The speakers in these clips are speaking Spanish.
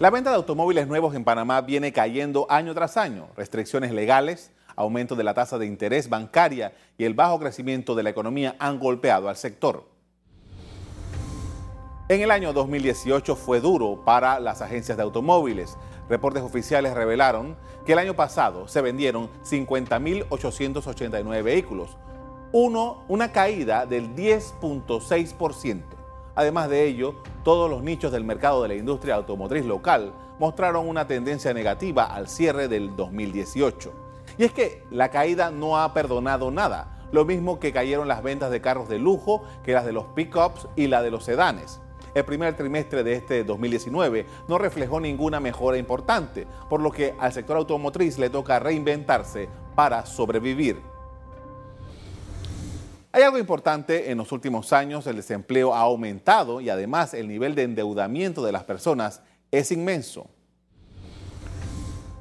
La venta de automóviles nuevos en Panamá viene cayendo año tras año. Restricciones legales, aumento de la tasa de interés bancaria y el bajo crecimiento de la economía han golpeado al sector. En el año 2018 fue duro para las agencias de automóviles. Reportes oficiales revelaron que el año pasado se vendieron 50.889 vehículos, uno, una caída del 10.6%. Además de ello, todos los nichos del mercado de la industria automotriz local mostraron una tendencia negativa al cierre del 2018. Y es que la caída no ha perdonado nada, lo mismo que cayeron las ventas de carros de lujo que las de los pickups y la de los sedanes el primer trimestre de este 2019 no reflejó ninguna mejora importante, por lo que al sector automotriz le toca reinventarse para sobrevivir. Hay algo importante en los últimos años, el desempleo ha aumentado y además el nivel de endeudamiento de las personas es inmenso.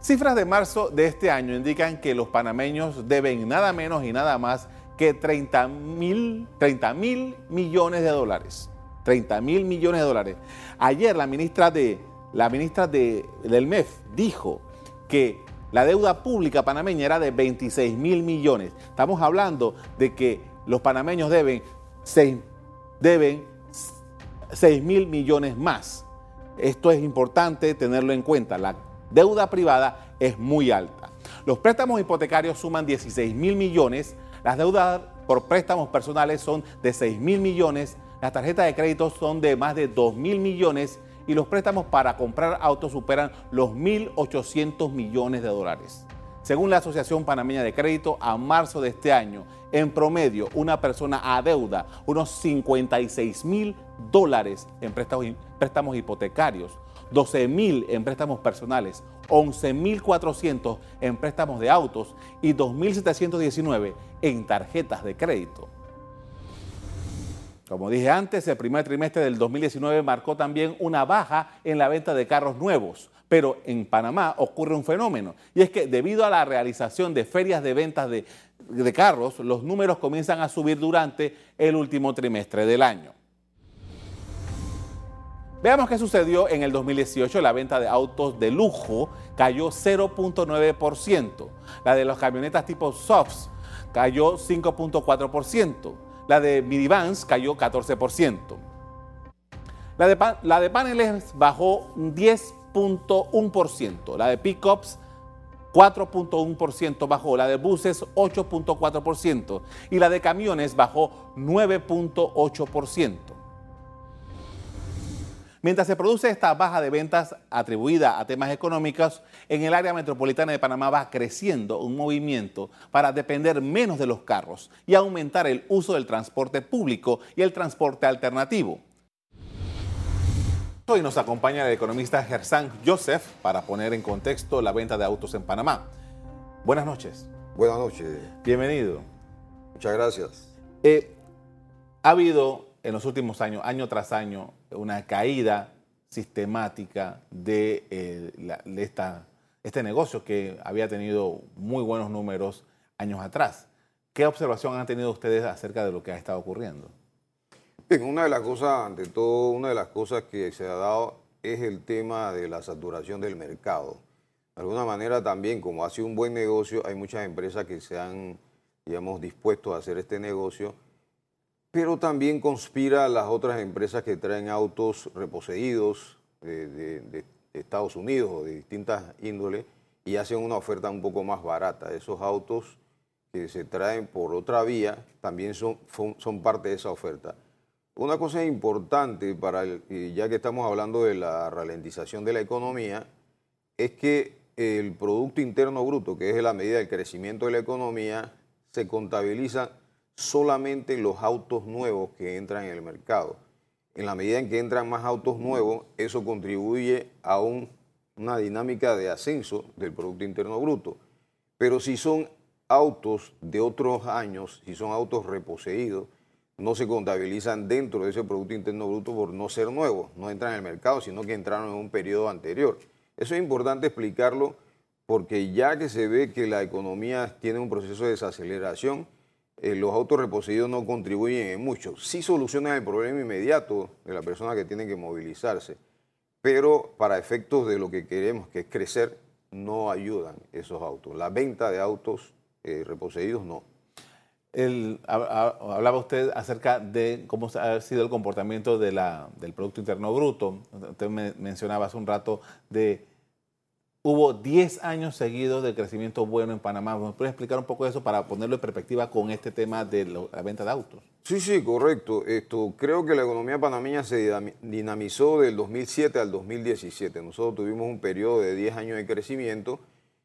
Cifras de marzo de este año indican que los panameños deben nada menos y nada más que 30 mil millones de dólares. 30 mil millones de dólares. Ayer la ministra, de, la ministra de, del MEF dijo que la deuda pública panameña era de 26 mil millones. Estamos hablando de que los panameños deben 6, deben 6 mil millones más. Esto es importante tenerlo en cuenta. La deuda privada es muy alta. Los préstamos hipotecarios suman 16 mil millones. Las deudas por préstamos personales son de 6 mil millones las tarjetas de crédito son de más de 2 mil millones y los préstamos para comprar autos superan los 1.800 millones de dólares. Según la Asociación Panameña de Crédito, a marzo de este año, en promedio, una persona adeuda unos 56 mil dólares en préstamos, hipotecarios, 12 mil en préstamos personales, 11.400 en préstamos de autos y 2.719 en tarjetas de crédito. Como dije antes, el primer trimestre del 2019 marcó también una baja en la venta de carros nuevos. Pero en Panamá ocurre un fenómeno, y es que debido a la realización de ferias de ventas de, carros, los números comienzan a subir durante el último trimestre del año. Veamos qué sucedió en el 2018. La venta de autos de lujo cayó 0.9%. La de las camionetas tipo softs cayó 5.4%. La de minivans cayó 14%. La de, la de paneles bajó 10.1%. La de pickups 4.1% bajó. La de buses 8.4%. Y la de camiones bajó 9.8%. Mientras se produce esta baja de ventas atribuida a temas económicos, en el área metropolitana de Panamá va creciendo un movimiento para depender menos de los carros y aumentar el uso del transporte público y el transporte alternativo. Hoy nos acompaña el economista Gersan Joseph para poner en contexto la venta de autos en Panamá. Buenas noches. Buenas noches. Bienvenido. Muchas gracias. Eh, ha habido en los últimos años, año tras año, una caída sistemática de, eh, esta, este negocio que había tenido muy buenos números años atrás. ¿Qué observación han tenido ustedes acerca de lo que ha estado ocurriendo? Bien, una de las cosas, ante todo, una de las cosas que se ha dado es el tema de la saturación del mercado. De alguna manera también, como ha sido un buen negocio, hay muchas empresas que se han, digamos, dispuesto a hacer este negocio pero también conspira las otras empresas que traen autos reposeídos de, Estados Unidos o de distintas índoles y hacen una oferta un poco más barata. Esos autos que se traen por otra vía también son, son parte de esa oferta. Una cosa importante, para ya que estamos hablando de la ralentización de la economía, es que el Producto Interno Bruto, que es la medida del crecimiento de la economía, se contabiliza solamente los autos nuevos que entran en el mercado. En la medida en que entran más autos nuevos, eso contribuye a una dinámica de ascenso del Producto Interno Bruto. Pero si son autos de otros años, si son autos reposeídos, no se contabilizan dentro de ese Producto Interno Bruto por no ser nuevos, no entran en el mercado, sino que entraron en un periodo anterior. Eso es importante explicarlo porque ya que se ve que la economía tiene un proceso de desaceleración, eh, los autos reposeídos no contribuyen en mucho. Sí solucionan el problema inmediato de la persona que tiene que movilizarse, pero para efectos de lo que queremos, que es crecer, no ayudan esos autos. La venta de autos eh, reposeídos no. Hablaba usted acerca de cómo ha sido el comportamiento de la, del Producto Interno Bruto. Usted me mencionaba hace un rato de Hubo 10 años seguidos de crecimiento bueno en Panamá. ¿Me puede explicar un poco eso para ponerlo en perspectiva con este tema de la venta de autos? Sí, sí, correcto. Esto, creo que la economía panameña se dinamizó del 2007 al 2017. Nosotros tuvimos un periodo de 10 años de crecimiento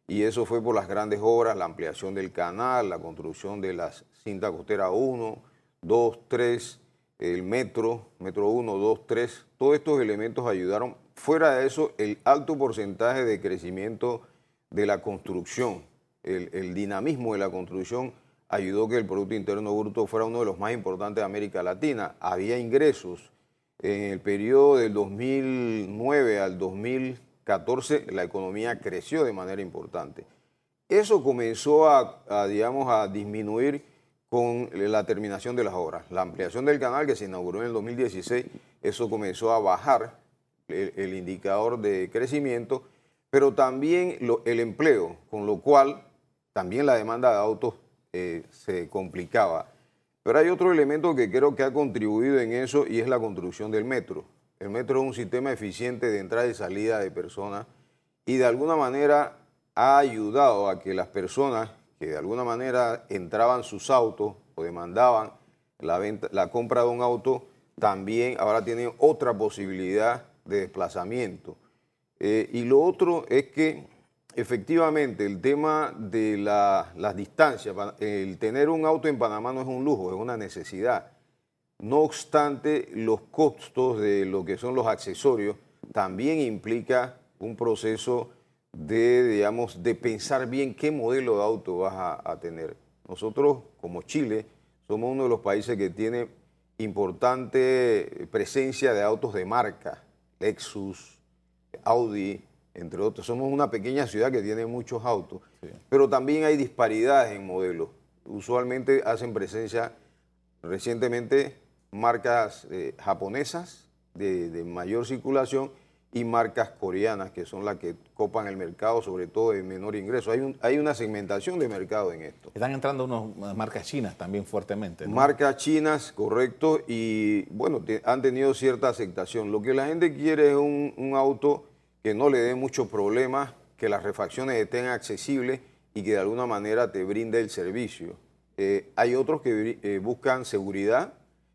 y eso fue por las grandes obras, la ampliación del canal, la construcción de la cinta costera 1, 2, 3, el metro, metro 1, 2, 3. Todos estos elementos ayudaron Fuera de eso, el alto porcentaje de crecimiento de la construcción, el, dinamismo de la construcción ayudó que el Producto Interno Bruto fuera uno de los más importantes de América Latina. Había ingresos. En el periodo del 2009 al 2014 la economía creció de manera importante. Eso comenzó a, digamos, a disminuir con la terminación de las obras. La ampliación del canal que se inauguró en el 2016, eso comenzó a bajar el, indicador de crecimiento, pero también el empleo, con lo cual también la demanda de autos eh, se complicaba. Pero hay otro elemento que creo que ha contribuido en eso y es la construcción del metro. El metro es un sistema eficiente de entrada y salida de personas y de alguna manera ha ayudado a que las personas que de alguna manera entraban sus autos o demandaban la, venta, la compra de un auto, también ahora tienen otra posibilidad de desplazamiento. Eh, y lo otro es que efectivamente el tema de las distancias, el tener un auto en Panamá no es un lujo, es una necesidad. No obstante, los costos de lo que son los accesorios también implica un proceso de, digamos, de pensar bien qué modelo de auto vas a, a tener. Nosotros, como Chile, somos uno de los países que tiene importante presencia de autos de marca. Lexus, Audi, entre otros. Somos una pequeña ciudad que tiene muchos autos, pero también hay disparidades en modelos. Usualmente hacen presencia recientemente marcas eh, japonesas de mayor circulación y marcas coreanas, que son las que copan el mercado, sobre todo de menor ingreso. Hay, hay una segmentación de mercado en esto. Están entrando unas marcas chinas también fuertemente. Marcas chinas, correcto, y bueno, han tenido cierta aceptación. Lo que la gente quiere es un, auto que no le dé muchos problemas, que las refacciones estén accesibles y que de alguna manera te brinde el servicio. Eh, hay otros que eh, buscan seguridad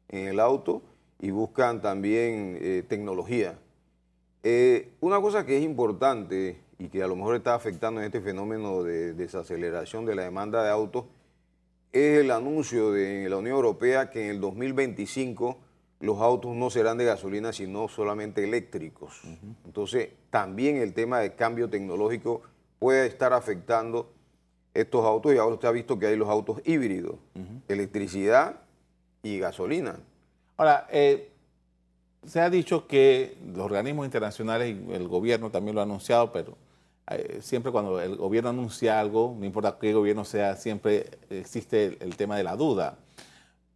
en el auto y buscan también eh, tecnología. Eh, una cosa que es importante y que a lo mejor está afectando en este fenómeno de desaceleración de la demanda de autos es el anuncio de la Unión Europea que en el 2025 los autos no serán de gasolina, sino solamente eléctricos. Entonces, también el tema de cambio tecnológico puede estar afectando estos autos y ahora usted ha visto que hay los autos híbridos, electricidad y gasolina. Ahora, eh, se ha dicho que los organismos internacionales y el gobierno también lo ha anunciado, pero eh, siempre cuando el gobierno anuncia algo, no importa qué gobierno sea, siempre existe el, tema de la duda.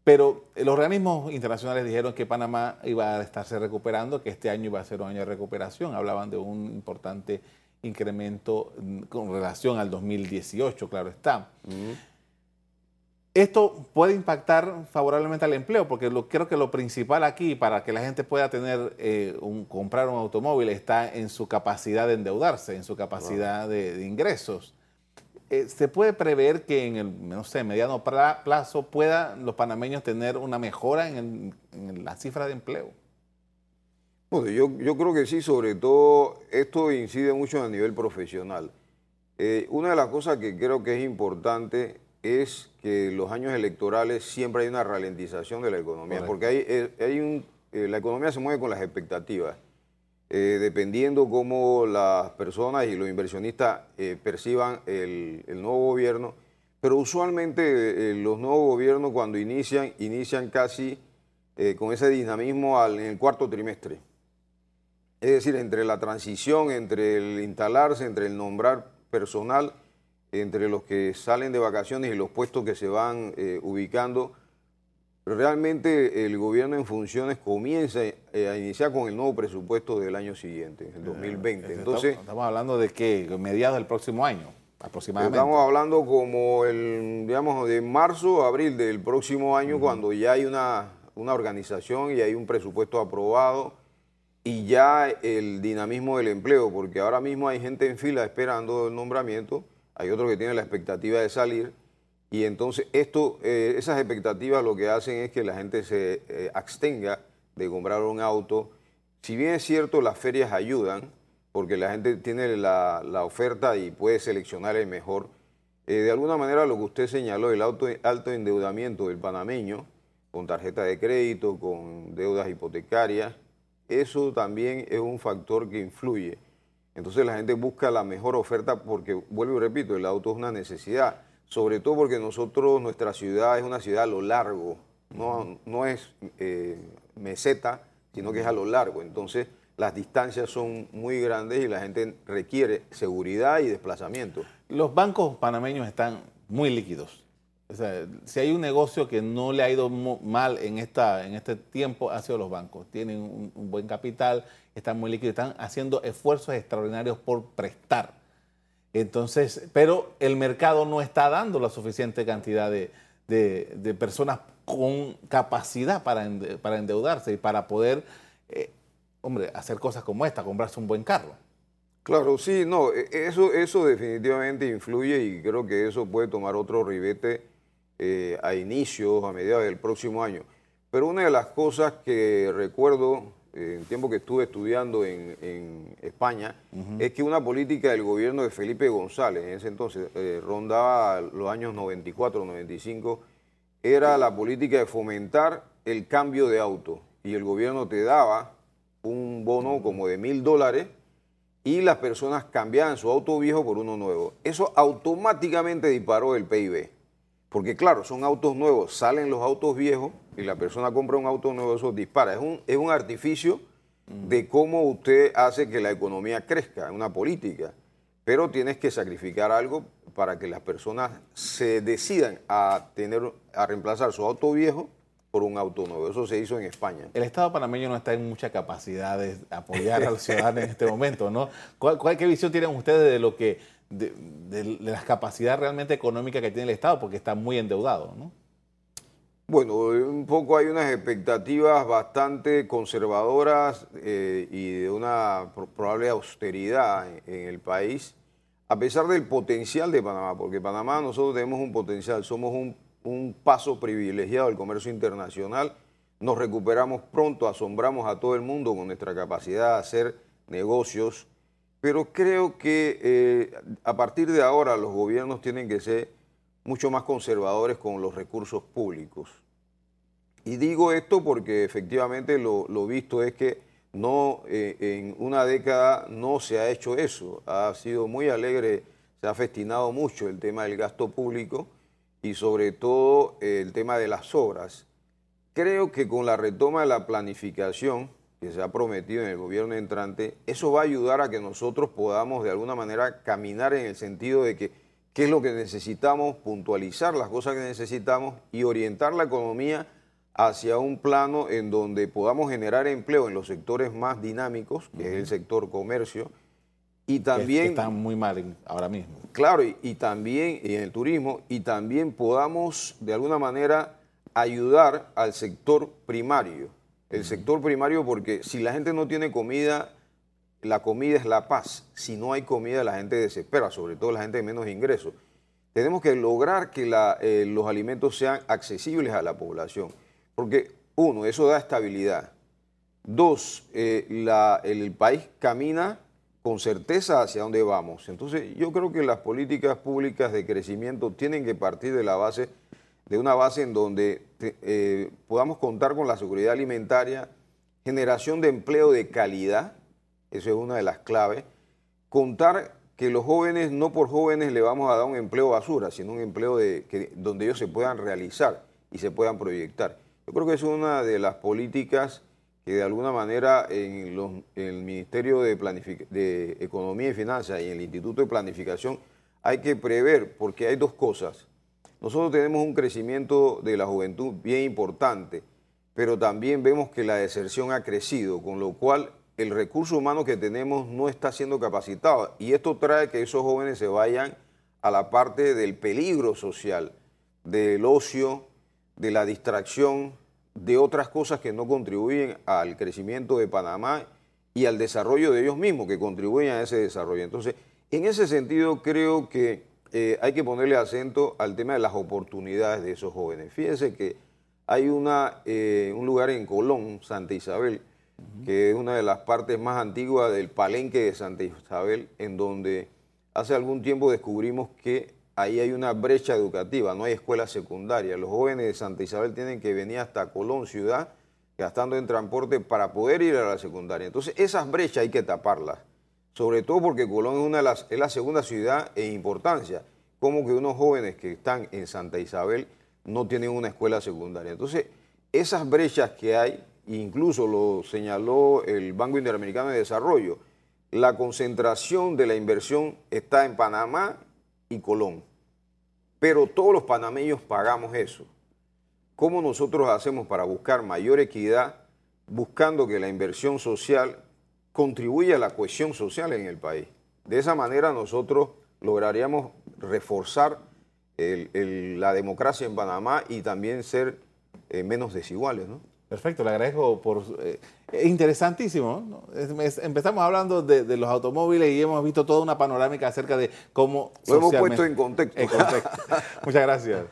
Pero los organismos internacionales dijeron que Panamá iba a estarse recuperando, que este año iba a ser un año de recuperación. Hablaban de un importante incremento mm, con relación al 2018, claro está. Esto puede impactar favorablemente al empleo, porque lo, creo que lo principal aquí para que la gente pueda tener eh, un, comprar un automóvil está en su capacidad de endeudarse, en su capacidad de, ingresos. Eh, ¿Se puede prever que en el, no sé, mediano plazo puedan los panameños tener una mejora en, la cifra de empleo? Bueno, yo, yo, creo que sí, sobre todo esto incide mucho a nivel profesional. Eh, una de las cosas que creo que es importante es que los años electorales siempre hay una ralentización de la economía, porque hay, eh, hay un, eh, la economía se mueve con las expectativas. Eh, dependiendo cómo las personas y los inversionistas perciban el, nuevo gobierno, pero usualmente los nuevos gobiernos cuando inician, inician casi con ese dinamismo en el cuarto trimestre. Es decir, entre la transición, entre el instalarse, entre el nombrar personal, entre los que salen de vacaciones y los puestos que se van eh, ubicando, realmente el gobierno en funciones comienza eh, a iniciar con el nuevo presupuesto del año siguiente, el 2020. Entonces, estamos hablando de que mediados del próximo año, aproximadamente. Estamos hablando como el, digamos, de marzo, abril del próximo año, cuando ya hay una, una organización y hay un presupuesto aprobado y ya el dinamismo del empleo, porque ahora mismo hay gente en fila esperando el nombramiento, hay otros que tienen la expectativa de salir, y entonces eh, esas expectativas lo que hacen es que la gente se eh, abstenga de comprar un auto. Si bien es cierto, las ferias ayudan, porque la gente tiene la, oferta y puede seleccionar el mejor, eh, de alguna manera lo que usted señaló, el alto endeudamiento del panameño, con tarjeta de crédito, con deudas hipotecarias, eso también es un factor que influye. Entonces la gente busca la mejor oferta porque, vuelvo y repito, el auto es una necesidad, sobre todo porque nosotros, nuestra ciudad es una ciudad a lo largo, no, no es eh, meseta, sino que es a lo largo. Entonces las distancias son muy grandes y la gente requiere seguridad y desplazamiento. Los bancos panameños están muy líquidos si hay un negocio que no le ha ido mal en, esta, en este tiempo, ha sido los bancos. Tienen un, buen capital, están muy líquidos, están haciendo esfuerzos extraordinarios por prestar. Entonces, pero el mercado no está dando la suficiente cantidad de, personas con capacidad para, para, endeudarse y para poder, eh, hombre, hacer cosas como esta, comprarse un buen carro. Claro, sí, no, e, eso, eso definitivamente influye y creo que eso puede tomar otro ribete eh, a inicios, a mediados del próximo año. Pero una de las cosas que recuerdo en el tiempo que estuve estudiando en, España es que una política del gobierno de Felipe González, en ese entonces, eh, rondaba los años 94, 95, era la política de fomentar el cambio de auto. Y el gobierno te daba un bono como de mil dólares y las personas cambiaban su auto viejo por uno nuevo. Eso automáticamente disparó el PIB. Porque claro, son autos nuevos, salen los autos viejos y la persona compra un auto nuevo, eso dispara. Es un, es un artificio de cómo usted hace que la economía crezca, es una política. Pero tienes que sacrificar algo para que las personas se decidan a, tener, a reemplazar su auto viejo por un auto nuevo. Eso se hizo en España. El Estado panameño no está en mucha capacidad de apoyar al ciudadano en este momento, ¿no? ¿Cuál, ¿Qué visión tienen ustedes de lo que de, de, las capacidades realmente económicas que tiene el Estado, porque está muy endeudado, ¿no? Bueno, un poco hay unas expectativas bastante conservadoras eh, y de una probable austeridad en, el país, a pesar del potencial de Panamá, porque Panamá nosotros tenemos un potencial, somos un, un paso privilegiado del comercio internacional, nos recuperamos pronto, asombramos a todo el mundo con nuestra capacidad de hacer negocios pero creo que eh, a partir de ahora los gobiernos tienen que ser mucho más conservadores con los recursos públicos. Y digo esto porque efectivamente lo, visto es que no eh, en una década no se ha hecho eso. Ha sido muy alegre, se ha festinado mucho el tema del gasto público y sobre todo el tema de las obras. Creo que con la retoma de la planificación, que se ha prometido en el gobierno entrante, eso va a ayudar a que nosotros podamos de alguna manera caminar en el sentido de que qué es lo que necesitamos, puntualizar las cosas que necesitamos y orientar la economía hacia un plano en donde podamos generar empleo en los sectores más dinámicos, que es el sector comercio, y también... Que están muy mal ahora mismo. Claro, y, y también y en el turismo, y también podamos de alguna manera ayudar al sector primario el sector primario, porque si la gente no tiene comida, la comida es la paz. Si no hay comida, la gente desespera, sobre todo la gente de menos ingresos. Tenemos que lograr que eh, los alimentos sean accesibles a la población, porque uno, eso da estabilidad. Dos, eh, el país camina con certeza hacia dónde vamos. Entonces, yo creo que las políticas públicas de crecimiento tienen que partir de la base de una base en donde eh, podamos contar con la seguridad alimentaria, generación de empleo de calidad, eso es una de las claves, contar que los jóvenes, no por jóvenes le vamos a dar un empleo basura, sino un empleo de, que, donde ellos se puedan realizar y se puedan proyectar. Yo creo que es una de las políticas que de alguna manera en, el Ministerio de, de Economía y Finanzas y en el Instituto de Planificación hay que prever, porque hay dos cosas nosotros tenemos un crecimiento de la juventud bien importante, pero también vemos que la deserción ha crecido, con lo cual el recurso humano que tenemos no está siendo capacitado. Y esto trae que esos jóvenes se vayan a la parte del peligro social, del ocio, de la distracción, de otras cosas que no contribuyen al crecimiento de Panamá y al desarrollo de ellos mismos, que contribuyen a ese desarrollo. Entonces, en ese sentido, creo que eh, hay que ponerle acento al tema de las oportunidades de esos jóvenes. Fíjense que hay una, eh, un lugar en Colón, Santa Isabel, que es una de las partes más antiguas del palenque de Santa Isabel, en donde hace algún tiempo descubrimos que ahí hay una brecha educativa, no hay escuela secundaria. Los jóvenes de Santa Isabel tienen que venir hasta Colón, ciudad, gastando en transporte para poder ir a la secundaria. Entonces, esas brechas hay que taparlas sobre todo porque Colón es, una es la segunda ciudad en importancia. Como que unos jóvenes que están en Santa Isabel no tienen una escuela secundaria. Entonces, esas brechas que hay, incluso lo señaló el Banco Interamericano de Desarrollo, la concentración de la inversión está en Panamá y Colón. Pero todos los panameños pagamos eso. ¿Cómo nosotros hacemos para buscar mayor equidad, buscando que la inversión social contribuye a la cohesión social en el país. De esa manera nosotros lograríamos reforzar la democracia en Panamá y también ser eh, menos desiguales. ¿no? Perfecto, le agradezco por... Eh, es interesantísimo. empezamos hablando de, los automóviles y hemos visto toda una panorámica acerca de cómo... Lo hemos puesto en contexto. Muchas gracias.